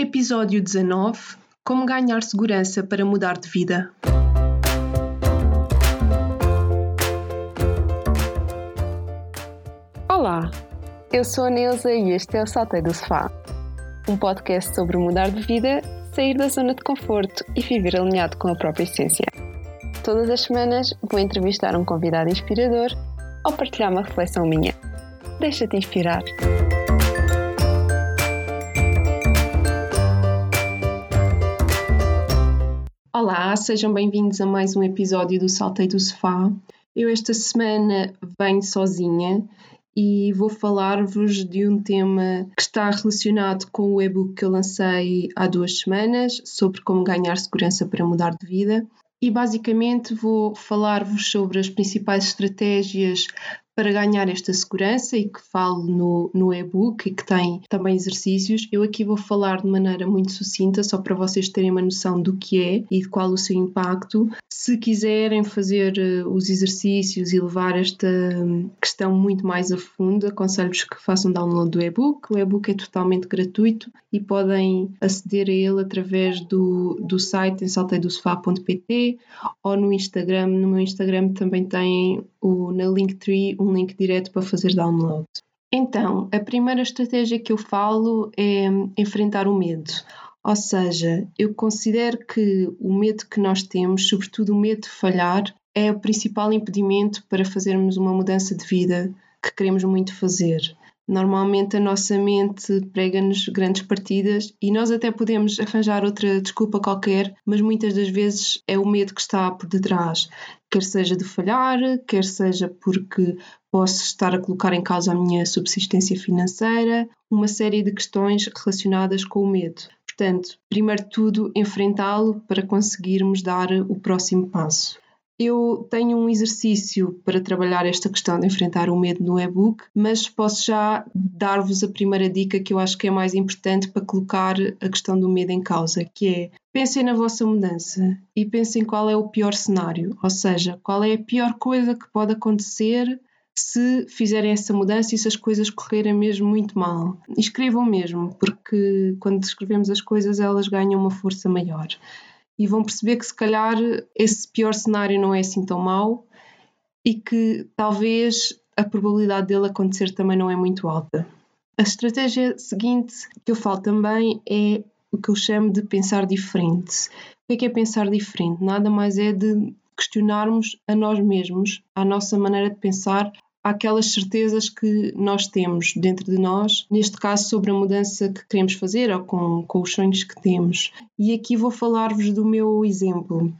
Episódio 19 Como ganhar segurança para mudar de vida. Olá, eu sou a Neuza e este é o Saltei do Sofá, um podcast sobre mudar de vida, sair da zona de conforto e viver alinhado com a própria essência. Todas as semanas vou entrevistar um convidado inspirador ou partilhar uma reflexão minha. Deixa-te inspirar. Olá, sejam bem-vindos a mais um episódio do Saltei do Sofá. Eu esta semana venho sozinha e vou falar-vos de um tema que está relacionado com o e-book que eu lancei há duas semanas sobre como ganhar segurança para mudar de vida. E basicamente vou falar-vos sobre as principais estratégias para ganhar esta segurança e que falo no, no e-book e que tem também exercícios. Eu aqui vou falar de maneira muito sucinta, só para vocês terem uma noção do que é e de qual o seu impacto. Se quiserem fazer uh, os exercícios e levar esta um, questão muito mais a fundo, aconselho-vos que façam download do e-book. O e-book é totalmente gratuito e podem aceder a ele através do, do site em salteidosofá.pt ou no Instagram. No meu Instagram também tem o, na Linktree um link direto para fazer download. Então, a primeira estratégia que eu falo é enfrentar o medo. Ou seja, eu considero que o medo que nós temos, sobretudo o medo de falhar, é o principal impedimento para fazermos uma mudança de vida que queremos muito fazer. Normalmente a nossa mente prega-nos grandes partidas e nós até podemos arranjar outra desculpa qualquer, mas muitas das vezes é o medo que está por detrás. Quer seja de falhar, quer seja porque posso estar a colocar em causa a minha subsistência financeira, uma série de questões relacionadas com o medo. Portanto, primeiro de tudo, enfrentá-lo para conseguirmos dar o próximo passo. Eu tenho um exercício para trabalhar esta questão de enfrentar o medo no e-book, mas posso já dar-vos a primeira dica que eu acho que é mais importante para colocar a questão do medo em causa, que é pensem na vossa mudança e pensem qual é o pior cenário, ou seja, qual é a pior coisa que pode acontecer se fizerem essa mudança e se as coisas correrem mesmo muito mal. Escrevam mesmo, porque quando escrevemos as coisas elas ganham uma força maior e vão perceber que se calhar esse pior cenário não é assim tão mau e que talvez a probabilidade dele acontecer também não é muito alta. A estratégia seguinte que eu falo também é o que eu chamo de pensar diferente. O que é, é pensar diferente? Nada mais é de questionarmos a nós mesmos, a nossa maneira de pensar, aquelas certezas que nós temos dentro de nós, neste caso sobre a mudança que queremos fazer ou com, com os sonhos que temos. E aqui vou falar-vos do meu exemplo.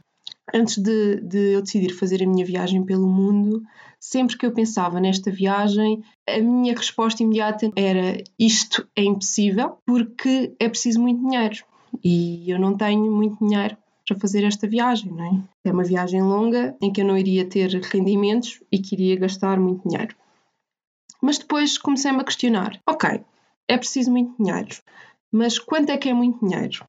Antes de, de eu decidir fazer a minha viagem pelo mundo, sempre que eu pensava nesta viagem, a minha resposta imediata era: isto é impossível porque é preciso muito dinheiro e eu não tenho muito dinheiro para fazer esta viagem, não é? É uma viagem longa em que eu não iria ter rendimentos e que iria gastar muito dinheiro. Mas depois comecei-me a questionar: ok, é preciso muito dinheiro, mas quanto é que é muito dinheiro?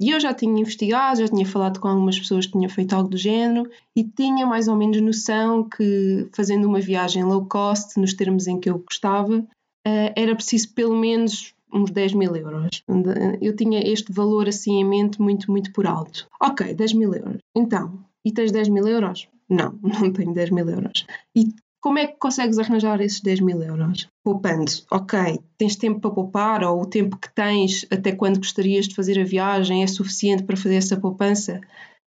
E eu já tinha investigado, já tinha falado com algumas pessoas que tinham feito algo do género e tinha mais ou menos noção que fazendo uma viagem low cost, nos termos em que eu gostava, eh, era preciso pelo menos uns 10 mil euros. Eu tinha este valor assim em mente muito, muito por alto. Ok, 10 mil euros. Então, e tens 10 mil euros? Não, não tenho 10 mil euros. E como é que consegues arranjar esses 10 mil euros? Poupando. Ok, tens tempo para poupar ou o tempo que tens até quando gostarias de fazer a viagem é suficiente para fazer essa poupança?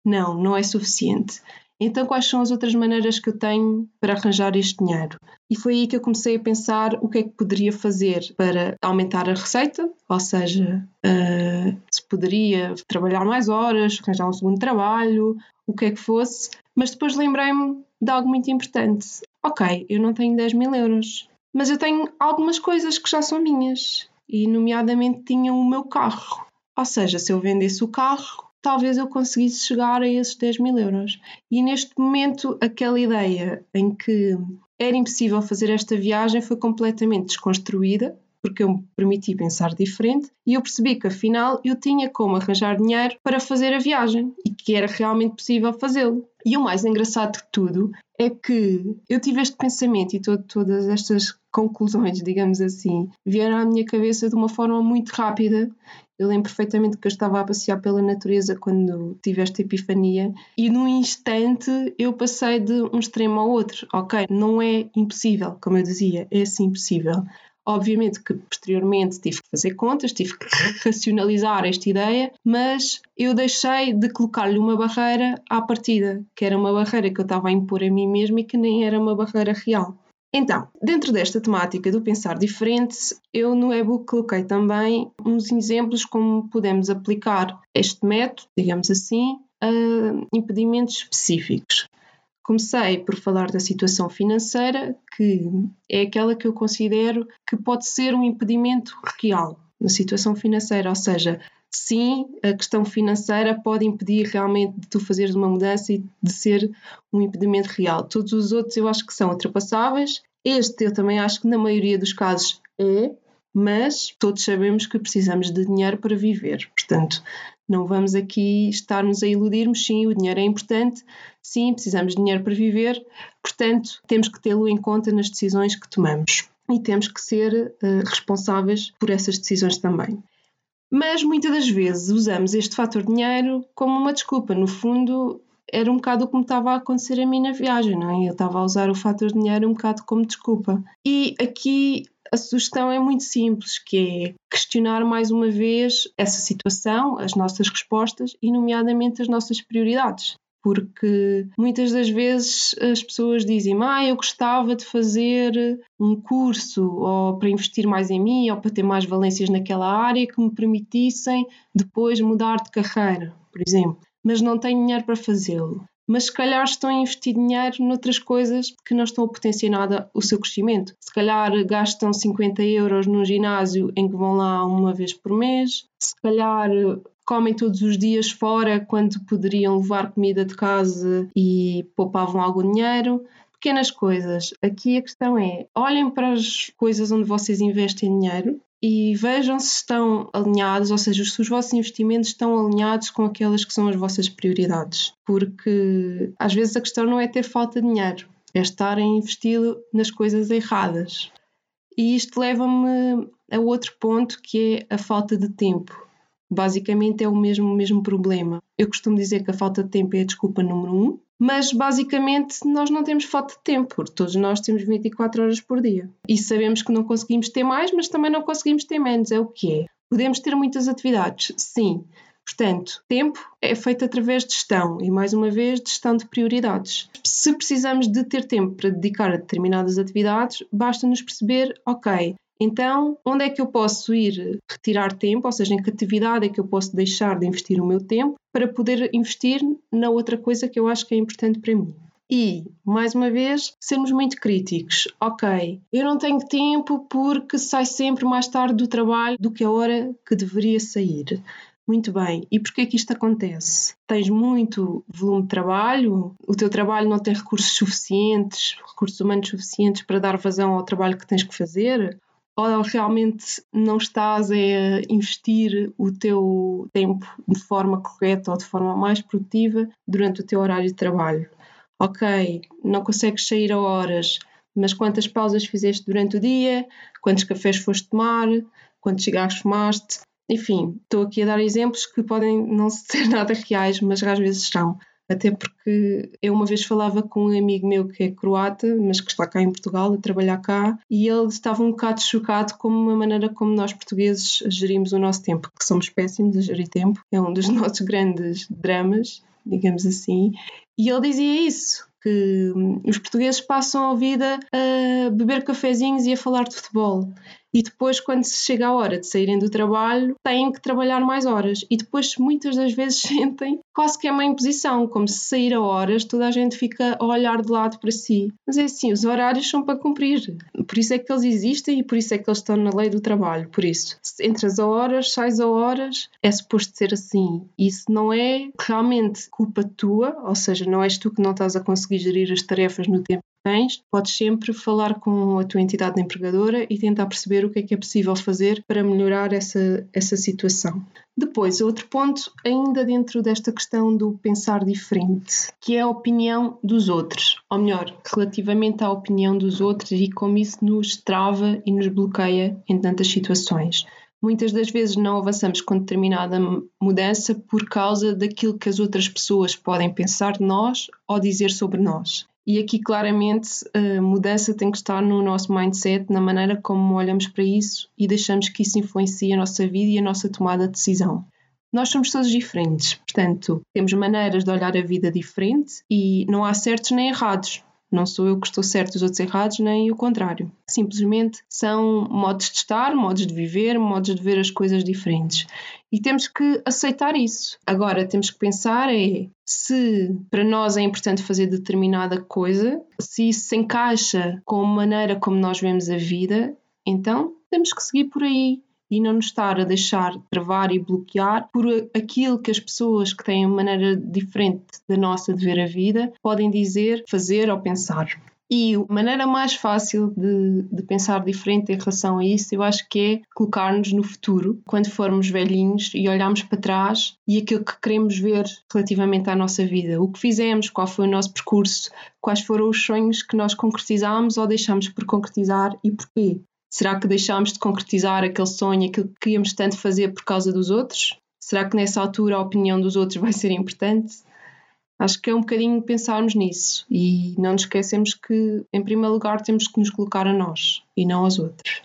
Não, não é suficiente. Então, quais são as outras maneiras que eu tenho para arranjar este dinheiro? E foi aí que eu comecei a pensar o que é que poderia fazer para aumentar a receita, ou seja, uh, se poderia trabalhar mais horas, arranjar um segundo trabalho, o que é que fosse. Mas depois lembrei-me de algo muito importante. Ok, eu não tenho 10 mil euros, mas eu tenho algumas coisas que já são minhas, e nomeadamente tinha o meu carro. Ou seja, se eu vendesse o carro, talvez eu conseguisse chegar a esses 10 mil euros. E neste momento, aquela ideia em que era impossível fazer esta viagem foi completamente desconstruída, porque eu me permiti pensar diferente e eu percebi que afinal eu tinha como arranjar dinheiro para fazer a viagem e que era realmente possível fazê-lo. E o mais engraçado de tudo é que eu tive este pensamento e todo, todas estas conclusões, digamos assim, vieram à minha cabeça de uma forma muito rápida Eu lembro perfeitamente que eu estava a passear pela natureza quando tive esta epifania e num instante eu passei de um extremo ao outro. Ok, não é impossível, como eu dizia, é sim possível. Obviamente que posteriormente tive que fazer contas, tive que racionalizar esta ideia, mas eu deixei de colocar-lhe uma barreira à partida, que era uma barreira que eu estava a impor a mim mesma e que nem era uma barreira real. Então, dentro desta temática do pensar diferente, eu no e-book coloquei também uns exemplos como podemos aplicar este método, digamos assim, a impedimentos específicos. Comecei por falar da situação financeira, que é aquela que eu considero que pode ser um impedimento real na situação financeira, ou seja, sim, a questão financeira pode impedir realmente de tu fazeres uma mudança e de ser um impedimento real. Todos os outros eu acho que são ultrapassáveis. Este eu também acho que na maioria dos casos é, mas todos sabemos que precisamos de dinheiro para viver. Portanto, não vamos aqui estarmos a iludirmos, sim, o dinheiro é importante, sim, precisamos de dinheiro para viver, portanto, temos que tê-lo em conta nas decisões que tomamos e temos que ser uh, responsáveis por essas decisões também. Mas muitas das vezes usamos este fator dinheiro como uma desculpa. No fundo, era um bocado o que me estava a acontecer a mim na viagem, não é? Eu estava a usar o fator dinheiro um bocado como desculpa. E aqui a sugestão é muito simples, que é questionar mais uma vez essa situação, as nossas respostas e, nomeadamente, as nossas prioridades. Porque muitas das vezes as pessoas dizem: Ah, eu gostava de fazer um curso, ou para investir mais em mim, ou para ter mais valências naquela área que me permitissem depois mudar de carreira, por exemplo, mas não tenho dinheiro para fazê-lo. Mas se calhar estão a investir dinheiro noutras coisas que não estão a potenciar nada o seu crescimento. Se calhar gastam 50 euros num ginásio em que vão lá uma vez por mês, se calhar comem todos os dias fora quando poderiam levar comida de casa e poupavam algum dinheiro. Pequenas coisas. Aqui a questão é: olhem para as coisas onde vocês investem dinheiro e vejam se estão alinhados, ou seja, se os vossos investimentos estão alinhados com aquelas que são as vossas prioridades. Porque às vezes a questão não é ter falta de dinheiro, é estar a investir nas coisas erradas. E isto leva-me a outro ponto que é a falta de tempo. Basicamente é o mesmo, o mesmo problema. Eu costumo dizer que a falta de tempo é a desculpa número um, mas basicamente nós não temos falta de tempo, porque todos nós temos 24 horas por dia. E sabemos que não conseguimos ter mais, mas também não conseguimos ter menos, é o que é. Podemos ter muitas atividades, sim. Portanto, tempo é feito através de gestão e, mais uma vez, de gestão de prioridades. Se precisamos de ter tempo para dedicar a determinadas atividades, basta-nos perceber, ok, então, onde é que eu posso ir retirar tempo, ou seja, em que atividade é que eu posso deixar de investir o meu tempo para poder investir na outra coisa que eu acho que é importante para mim? E, mais uma vez, sermos muito críticos. Ok, eu não tenho tempo porque sai sempre mais tarde do trabalho do que a hora que deveria sair. Muito bem, e porquê que isto acontece? Tens muito volume de trabalho, o teu trabalho não tem recursos suficientes, recursos humanos suficientes para dar vazão ao trabalho que tens que fazer? Ou realmente não estás a investir o teu tempo de forma correta ou de forma mais produtiva durante o teu horário de trabalho. Ok, não consegues sair a horas, mas quantas pausas fizeste durante o dia? Quantos cafés foste tomar? Quantos cigarros fumaste? Enfim, estou aqui a dar exemplos que podem não ser nada reais, mas às vezes são até porque eu uma vez falava com um amigo meu que é croata, mas que está cá em Portugal a trabalhar cá, e ele estava um bocado chocado com a maneira como nós portugueses gerimos o nosso tempo, que somos péssimos a gerir tempo, é um dos nossos grandes dramas, digamos assim, e ele dizia isso, que hum, os portugueses passam a vida a beber cafezinhos e a falar de futebol e depois, quando se chega a hora de saírem do trabalho, têm que trabalhar mais horas e depois muitas das vezes sentem quase que é uma imposição, como se sair a horas toda a gente fica a olhar de lado para si. Mas é assim, os horários são para cumprir. Por isso é que eles existem e por isso é que eles estão na lei do trabalho. Por isso, se entras a horas, sais a horas, é suposto ser assim. Isso não é realmente culpa tua, ou seja, não és tu que não estás a conseguir gerir as tarefas no tempo tens, podes sempre falar com a tua entidade empregadora e tentar perceber o que é que é possível fazer para melhorar essa, essa situação. Depois, outro ponto, ainda dentro desta questão do pensar diferente, que é a opinião dos outros, ou melhor, relativamente à opinião dos outros e como isso nos trava e nos bloqueia em tantas situações. Muitas das vezes não avançamos com determinada mudança por causa daquilo que as outras pessoas podem pensar de nós ou dizer sobre nós. E aqui, claramente, a mudança tem que estar no nosso mindset, na maneira como olhamos para isso e deixamos que isso influencie a nossa vida e a nossa tomada de decisão. Nós somos todos diferentes, portanto, temos maneiras de olhar a vida diferente e não há certos nem errados. Não sou eu que estou certo e os outros errados, nem o contrário. Simplesmente são modos de estar, modos de viver, modos de ver as coisas diferentes. E temos que aceitar isso. Agora, temos que pensar é se para nós é importante fazer determinada coisa, se isso se encaixa com a maneira como nós vemos a vida, então temos que seguir por aí e não nos estar a deixar travar e bloquear por aquilo que as pessoas que têm uma maneira diferente da nossa de ver a vida podem dizer, fazer ou pensar. E a maneira mais fácil de, de, pensar diferente em relação a isso, eu acho que é colocar-nos no futuro, quando formos velhinhos e olharmos para trás e aquilo que queremos ver relativamente à nossa vida. O que fizemos, qual foi o nosso percurso, quais foram os sonhos que nós concretizámos ou deixámos por concretizar e porquê. Será que deixámos de concretizar aquele sonho, aquilo que queríamos tanto fazer por causa dos outros? Será que nessa altura a opinião dos outros vai ser importante? Acho que é um bocadinho pensarmos nisso e não nos esquecemos que, em primeiro lugar, temos que nos colocar a nós e não aos outros.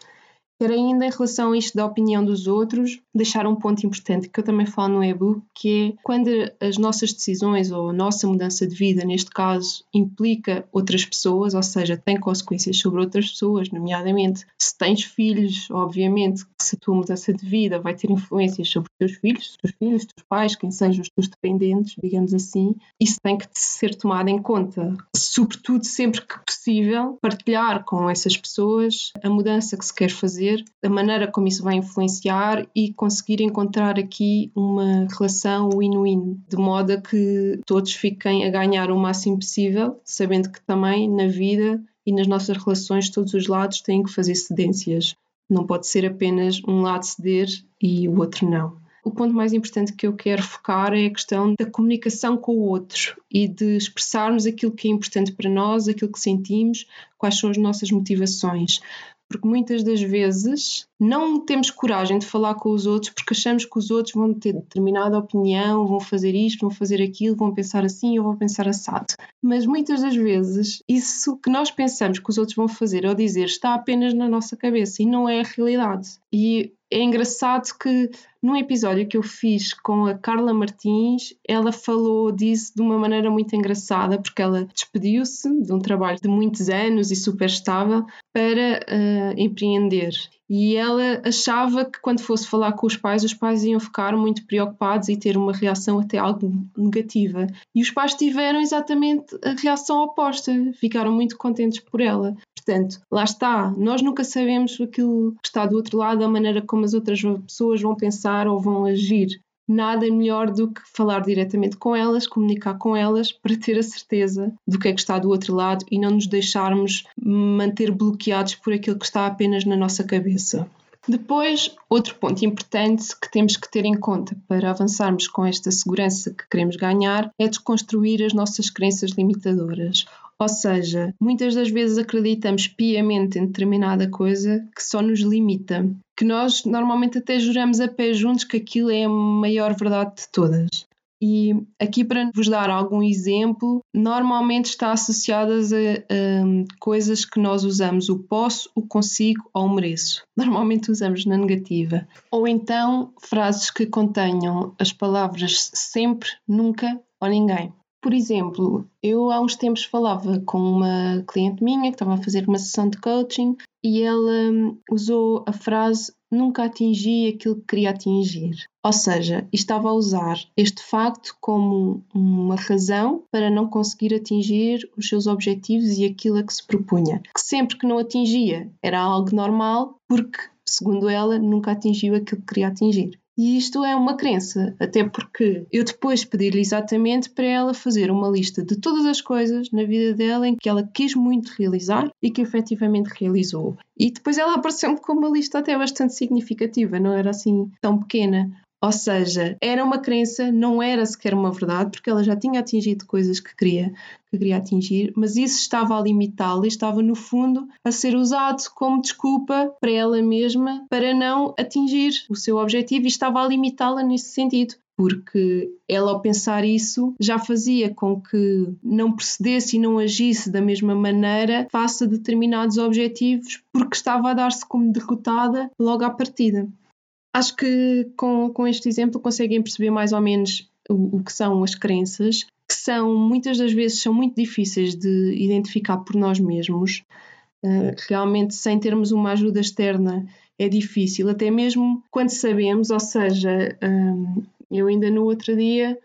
Quero ainda, em relação a isto da opinião dos outros, deixar um ponto importante que eu também falo no e-book, que é quando as nossas decisões ou a nossa mudança de vida, neste caso, implica outras pessoas, ou seja, tem consequências sobre outras pessoas, nomeadamente se tens filhos, obviamente se a tua mudança de vida vai ter influências sobre os teus filhos, os teus filhos, os teus pais, quem sejam os teus dependentes, digamos assim, isso tem que ser tomado em conta. Sobretudo, sempre que possível, partilhar com essas pessoas a mudança que se quer fazer fazer, a maneira como isso vai influenciar e conseguir encontrar aqui uma relação win-win, de modo a que todos fiquem a ganhar o máximo possível, sabendo que também na vida e nas nossas relações todos os lados têm que fazer cedências. Não pode ser apenas um lado ceder e o outro não. O ponto mais importante que eu quero focar é a questão da comunicação com o outro e de expressarmos aquilo que é importante para nós, aquilo que sentimos, quais são as nossas motivações porque muitas das vezes não temos coragem de falar com os outros porque achamos que os outros vão ter determinada opinião, vão fazer isto, vão fazer aquilo, vão pensar assim ou vão pensar assado. Mas muitas das vezes isso que nós pensamos que os outros vão fazer ou dizer está apenas na nossa cabeça e não é a realidade. E é engraçado que num episódio que eu fiz com a Carla Martins, ela falou disso de uma maneira muito engraçada, porque ela despediu-se de um trabalho de muitos anos e super estável para uh, empreender. E ela achava que quando fosse falar com os pais, os pais iam ficar muito preocupados e ter uma reação até algo negativa. E os pais tiveram exatamente a reação oposta, ficaram muito contentes por ela. Portanto, lá está, nós nunca sabemos aquilo que está do outro lado, a maneira como as outras pessoas vão pensar ou vão agir. Nada melhor do que falar diretamente com elas, comunicar com elas para ter a certeza do que é que está do outro lado e não nos deixarmos manter bloqueados por aquilo que está apenas na nossa cabeça. Depois, outro ponto importante que temos que ter em conta para avançarmos com esta segurança que queremos ganhar é desconstruir as nossas crenças limitadoras. Ou seja, muitas das vezes acreditamos piamente em determinada coisa que só nos limita, que nós normalmente até juramos a pé juntos que aquilo é a maior verdade de todas. E aqui, para vos dar algum exemplo, normalmente está associadas a, a, coisas que nós usamos o posso, o consigo ou o mereço. Normalmente usamos na negativa. Ou então frases que contenham as palavras sempre, nunca ou ninguém. Por exemplo, eu há uns tempos falava com uma cliente minha que estava a fazer uma sessão de coaching e ela hum, usou a frase nunca atingi aquilo que queria atingir. Ou seja, estava a usar este facto como uma razão para não conseguir atingir os seus objetivos e aquilo a que se propunha. Que sempre que não atingia era algo normal, porque, segundo ela, nunca atingiu aquilo que queria atingir. E isto é uma crença, até porque eu depois pedi-lhe exatamente para ela fazer uma lista de todas as coisas na vida dela em que ela quis muito realizar e que efetivamente realizou. E depois ela apareceu-me com uma lista até bastante significativa, não era assim tão pequena. Ou seja, era uma crença, não era sequer uma verdade, porque ela já tinha atingido coisas que queria, que queria atingir, mas isso estava a limitá-la e estava, no fundo, a ser usado como desculpa para ela mesma para não atingir o seu objetivo e estava a limitá-la nesse sentido porque ela, ao pensar isso, já fazia com que não procedesse e não agisse da mesma maneira face a determinados objetivos, porque estava a dar-se como derrotada logo à partida. Acho que com, com este exemplo conseguem perceber mais ou menos o, o que são as crenças, que são muitas das vezes são muito difíceis de identificar por nós mesmos. Uh, realmente, sem termos uma ajuda externa, é difícil, até mesmo quando sabemos, ou seja, um, eu ainda no outro dia,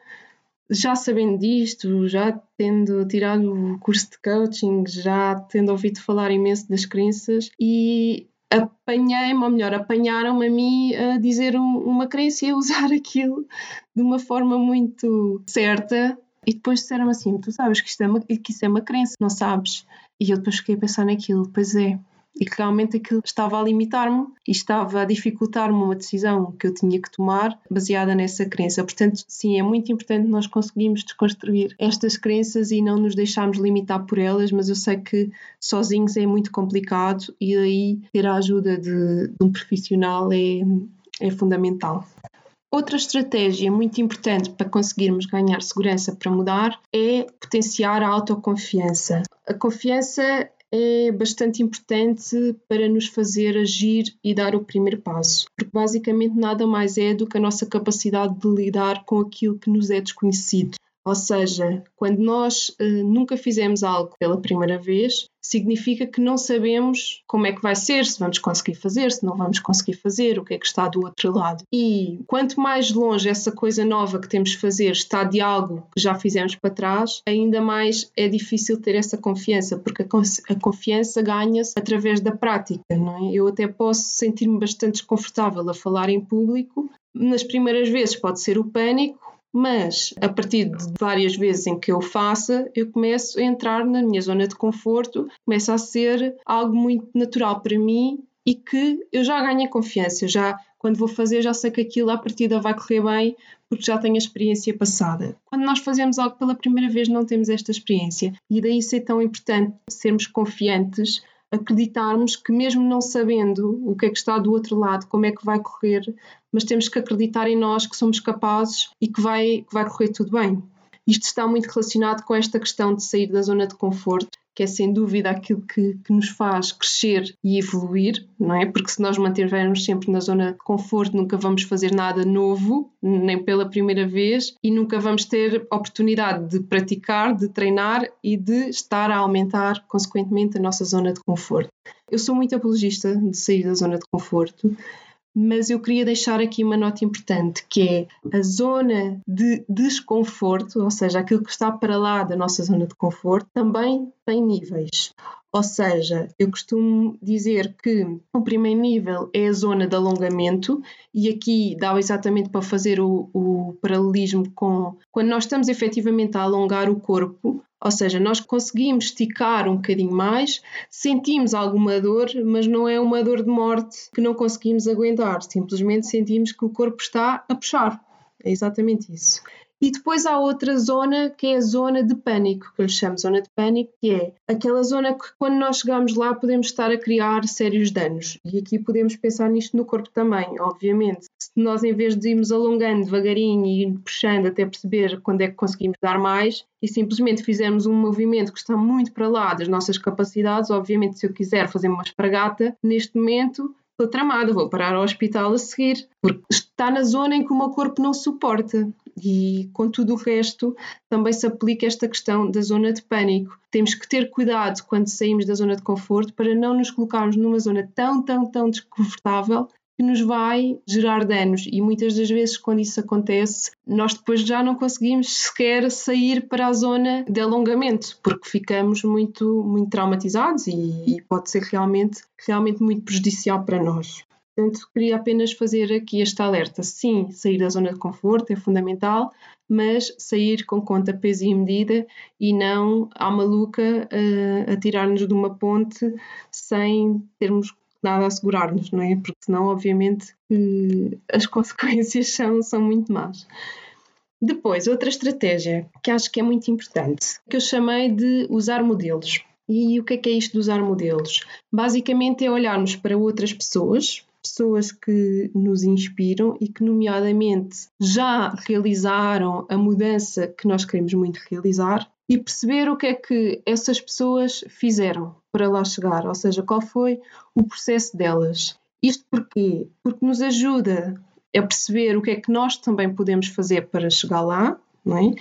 já sabendo disto, já tendo tirado o curso de coaching, já tendo ouvido falar imenso das crenças e apanhei-me, ou melhor, apanharam-me a mim a dizer um, uma crença e a usar aquilo de uma forma muito certa. E depois disseram assim, tu sabes que, isto é uma, que isso é uma crença, não sabes? E eu depois fiquei a pensar naquilo, pois é, e que realmente aquilo estava a limitar-me e estava a dificultar-me uma decisão que eu tinha que tomar baseada nessa crença. Portanto, sim, é muito importante nós conseguirmos desconstruir estas crenças e não nos deixarmos limitar por elas, mas eu sei que sozinhos é muito complicado e aí ter a ajuda de, de um profissional é, é fundamental. Outra estratégia muito importante para conseguirmos ganhar segurança para mudar é potenciar a autoconfiança. A confiança é bastante importante para nos fazer agir e dar o primeiro passo, porque basicamente nada mais é do que a nossa capacidade de lidar com aquilo que nos é desconhecido. Ou seja, quando nós uh, nunca fizemos algo pela primeira vez, significa que não sabemos como é que vai ser, se vamos conseguir fazer, se não vamos conseguir fazer, o que é que está do outro lado. E quanto mais longe essa coisa nova que temos de fazer está de algo que já fizemos para trás, ainda mais é difícil ter essa confiança, porque a, confiança ganha-se através da prática, não é? Eu até posso sentir-me bastante desconfortável a falar em público, nas primeiras vezes pode ser o pânico, mas a partir de várias vezes em que eu faça, eu começo a entrar na minha zona de conforto, começa a ser algo muito natural para mim e que eu já ganho confiança, já quando vou fazer já sei que aquilo à partida vai correr bem porque já tenho a experiência passada. Quando nós fazemos algo pela primeira vez não temos esta experiência e daí ser tão importante sermos confiantes acreditarmos que, mesmo não sabendo o que é que está do outro lado, como é que vai correr, mas temos que acreditar em nós que somos capazes e que vai, que vai correr tudo bem. Isto está muito relacionado com esta questão de sair da zona de conforto, que é sem dúvida aquilo que, que, nos faz crescer e evoluir, não é? Porque se nós mantivermos sempre na zona de conforto, nunca vamos fazer nada novo, nem pela primeira vez, e nunca vamos ter oportunidade de praticar, de treinar e de estar a aumentar, consequentemente, a nossa zona de conforto. Eu sou muito apologista de sair da zona de conforto mas eu queria deixar aqui uma nota importante, que é a zona de desconforto, ou seja, aquilo que está para lá da nossa zona de conforto, também tem níveis. Ou seja, eu costumo dizer que o primeiro nível é a zona de alongamento, e aqui dá exatamente para fazer o, o paralelismo com quando nós estamos efetivamente a alongar o corpo, ou seja, nós conseguimos esticar um bocadinho mais, sentimos alguma dor, mas não é uma dor de morte que não conseguimos aguentar, simplesmente sentimos que o corpo está a puxar. É exatamente isso. E depois há outra zona que é a zona de pânico, que eu lhe chamo zona de pânico, que é aquela zona que quando nós chegamos lá podemos estar a criar sérios danos. E aqui podemos pensar nisto no corpo também, obviamente. Se nós em vez de irmos alongando devagarinho e puxando até perceber quando é que conseguimos dar mais, e simplesmente fizermos um movimento que está muito para lá das nossas capacidades, obviamente se eu quiser fazer uma espragata, neste momento estou tramada, vou parar ao hospital a seguir, porque está na zona em que o meu corpo não suporta e com tudo o resto também se aplica esta questão da zona de pânico. Temos que ter cuidado quando saímos da zona de conforto para não nos colocarmos numa zona tão, tão, tão desconfortável que nos vai gerar danos e muitas das vezes quando isso acontece nós depois já não conseguimos sequer sair para a zona de alongamento porque ficamos muito muito traumatizados e, e pode ser realmente realmente muito prejudicial para nós. Portanto, queria apenas fazer aqui este alerta. Sim, sair da zona de conforto é fundamental, mas sair com conta, peso e medida e não à maluca uh, a tirar-nos de uma ponte sem termos nada a assegurar-nos, não é? Porque senão, obviamente, as consequências são, são muito más. Depois, outra estratégia que acho que é muito importante, que eu chamei de usar modelos. E o que é que é isto de usar modelos? Basicamente é olharmos para outras pessoas, pessoas que nos inspiram e que, nomeadamente, já realizaram a mudança que nós queremos muito realizar e perceber o que é que essas pessoas fizeram para lá chegar, ou seja, qual foi o processo delas. Isto porquê? Porque nos ajuda a perceber o que é que nós também podemos fazer para chegar lá, não é?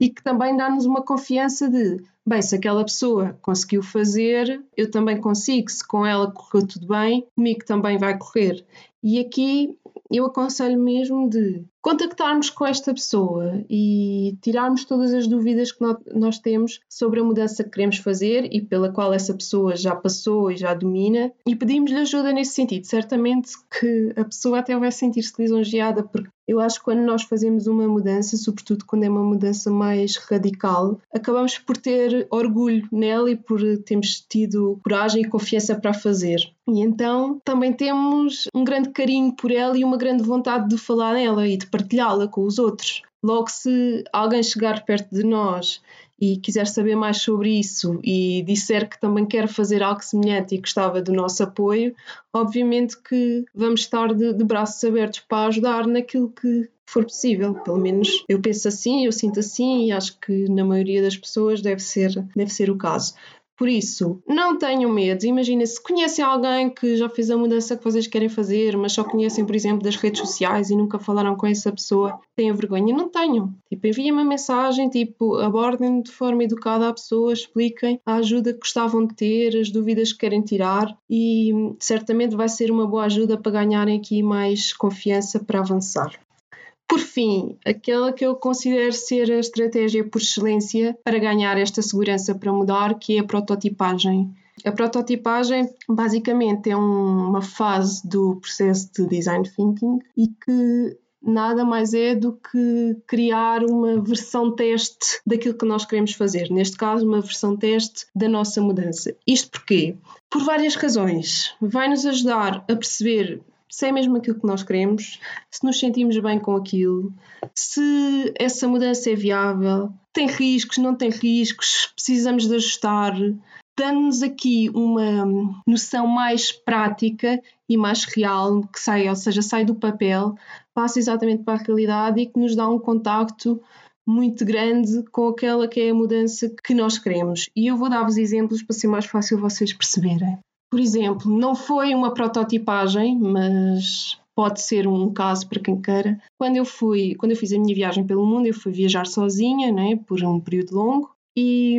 E que também dá-nos uma confiança de, bem, se aquela pessoa conseguiu fazer, eu também consigo, se com ela correu tudo bem, comigo também vai correr. E aqui eu aconselho mesmo de contactarmos com esta pessoa e tirarmos todas as dúvidas que nós temos sobre a mudança que queremos fazer e pela qual essa pessoa já passou e já domina e pedimos-lhe ajuda nesse sentido. Certamente que a pessoa até vai sentir-se lisonjeada porque eu acho que quando nós fazemos uma mudança, sobretudo quando é uma mudança mais radical, acabamos por ter orgulho nela e por termos tido coragem e confiança para fazer. E então também temos um grande carinho por ela e uma grande vontade de falar nela e de partilhá-la com os outros. Logo, se alguém chegar perto de nós e quiser saber mais sobre isso e disser que também quer fazer algo semelhante e gostava do nosso apoio, obviamente que vamos estar de, de braços abertos para ajudar naquilo que for possível. Pelo menos eu penso assim, eu sinto assim e acho que na maioria das pessoas deve ser, deve ser o caso. Por isso, não tenham medo. Imagina se conhecem alguém que já fez a mudança que vocês querem fazer, mas só conhecem, por exemplo, das redes sociais e nunca falaram com essa pessoa, tenham vergonha. Não tenham. Tipo, enviem uma mensagem, tipo, abordem de forma educada a pessoa, expliquem a ajuda que gostavam de ter, as dúvidas que querem tirar e certamente vai ser uma boa ajuda para ganharem aqui mais confiança para avançar. Por fim, aquela que eu considero ser a estratégia por excelência para ganhar esta segurança para mudar, que é a prototipagem. A prototipagem basicamente é uma fase do processo de design thinking e que nada mais é do que criar uma versão teste daquilo que nós queremos fazer. Neste caso, uma versão teste da nossa mudança. Isto porquê? Por várias razões. Vai nos ajudar a perceber se é mesmo aquilo que nós queremos, se nos sentimos bem com aquilo, se essa mudança é viável, tem riscos, não tem riscos, precisamos de ajustar, dando-nos aqui uma noção mais prática e mais real, que sai, ou seja, sai do papel, passa exatamente para a realidade e que nos dá um contacto muito grande com aquela que é a mudança que nós queremos. E eu vou dar-vos exemplos para ser mais fácil vocês perceberem. Por exemplo, não foi uma prototipagem, mas pode ser um caso para quem queira. Quando eu fui, quando eu fiz a minha viagem pelo mundo, eu fui viajar sozinha, né, por um período longo. E,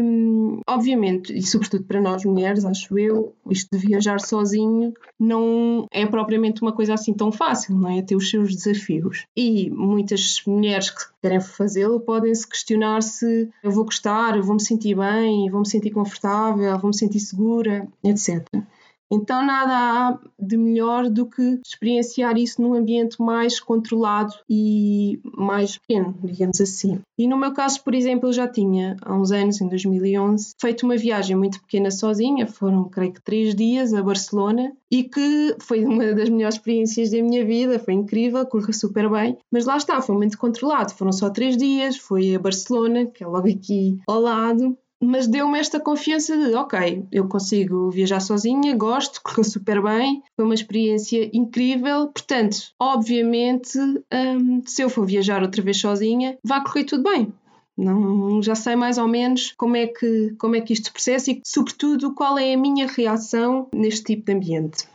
obviamente, e sobretudo para nós mulheres, acho eu, isto de viajar sozinho não é propriamente uma coisa assim tão fácil, não é? Tem os seus desafios. E muitas mulheres que querem fazê-lo podem se questionar se eu vou gostar, vou me sentir bem, vou me sentir confortável, vou me sentir segura, etc. Então, nada há de melhor do que experienciar isso num ambiente mais controlado e mais pequeno, digamos assim. E no meu caso, por exemplo, eu já tinha, há uns anos, em 2011, feito uma viagem muito pequena sozinha, foram, creio que, três dias a Barcelona, e que foi uma das melhores experiências da minha vida, foi incrível, correu super bem, mas lá está, foi muito controlado, foram só três dias, foi a Barcelona, que é logo aqui ao lado, mas deu-me esta confiança de, ok, eu consigo viajar sozinha, gosto, correu super bem, foi uma experiência incrível. Portanto, obviamente, hum, se eu for viajar outra vez sozinha, vai correr tudo bem. Não, já sei mais ou menos como é que, como é que isto se processa e, sobretudo, qual é a minha reação neste tipo de ambiente.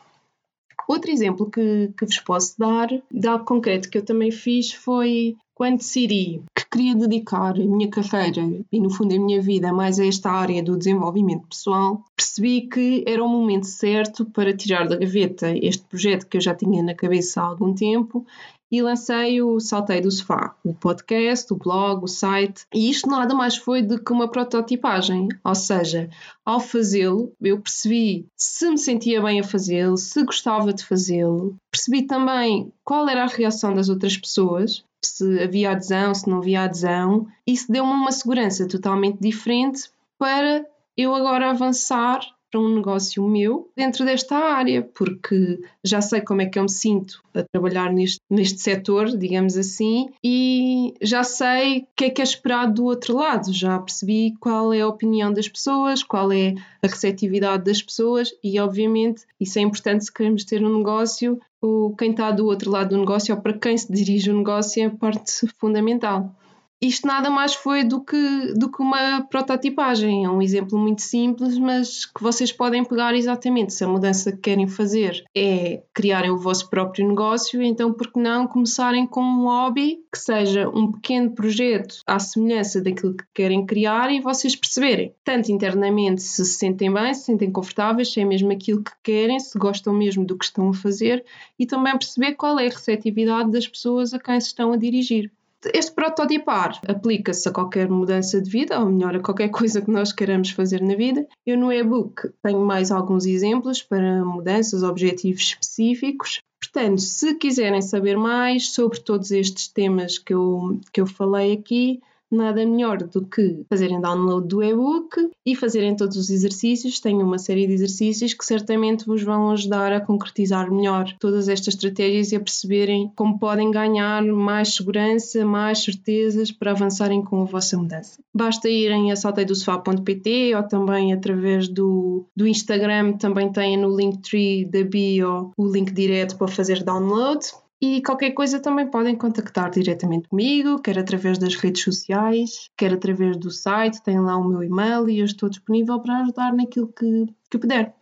Outro exemplo que, que vos posso dar, de algo concreto que eu também fiz, foi quando decidi que queria dedicar a minha carreira e, no fundo, a minha vida mais a esta área do desenvolvimento pessoal, percebi que era o momento certo para tirar da gaveta este projeto que eu já tinha na cabeça há algum tempo e lancei o Saltei do Sofá, o podcast, o blog, o site, e isto nada mais foi do que uma prototipagem, ou seja, ao fazê-lo, eu percebi se me sentia bem a fazê-lo, se gostava de fazê-lo, percebi também qual era a reação das outras pessoas, se havia adesão, se não havia adesão. Isso deu-me uma segurança totalmente diferente para eu agora avançar para um negócio meu dentro desta área, porque já sei como é que eu me sinto a trabalhar neste, neste setor, digamos assim, e já sei o que é que é esperado do outro lado, já percebi qual é a opinião das pessoas, qual é a receptividade das pessoas e, obviamente, isso é importante se queremos ter um negócio, o, quem está do outro lado do negócio ou para quem se dirige o negócio é a parte fundamental. Isto nada mais foi do que, do que uma prototipagem. É um exemplo muito simples, mas que vocês podem pegar exatamente. Se a mudança que querem fazer é criarem o vosso próprio negócio, então por que não começarem com um hobby que seja um pequeno projeto à semelhança daquilo que querem criar e vocês perceberem, tanto internamente se se sentem bem, se sentem confortáveis, se é mesmo aquilo que querem, se gostam mesmo do que estão a fazer e também perceber qual é a receptividade das pessoas a quem se estão a dirigir. Este prototipar aplica-se a qualquer mudança de vida, ou melhor, a qualquer coisa que nós queiramos fazer na vida. Eu no e-book tenho mais alguns exemplos para mudanças, objetivos específicos. Portanto, se quiserem saber mais sobre todos estes temas que eu, que eu falei aqui, nada melhor do que fazerem download do e-book e fazerem todos os exercícios. Tenho uma série de exercícios que certamente vos vão ajudar a concretizar melhor todas estas estratégias e a perceberem como podem ganhar mais segurança, mais certezas para avançarem com a vossa mudança. Basta irem a salteidosofá.pt ou também através do, do Instagram, também têm no Linktree da bio o link direto para fazer download. E qualquer coisa também podem contactar diretamente comigo, quer através das redes sociais, quer através do site, tem lá o meu e-mail e eu estou disponível para ajudar naquilo que, que puder.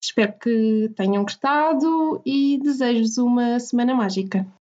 Espero que tenham gostado e desejo-vos uma semana mágica.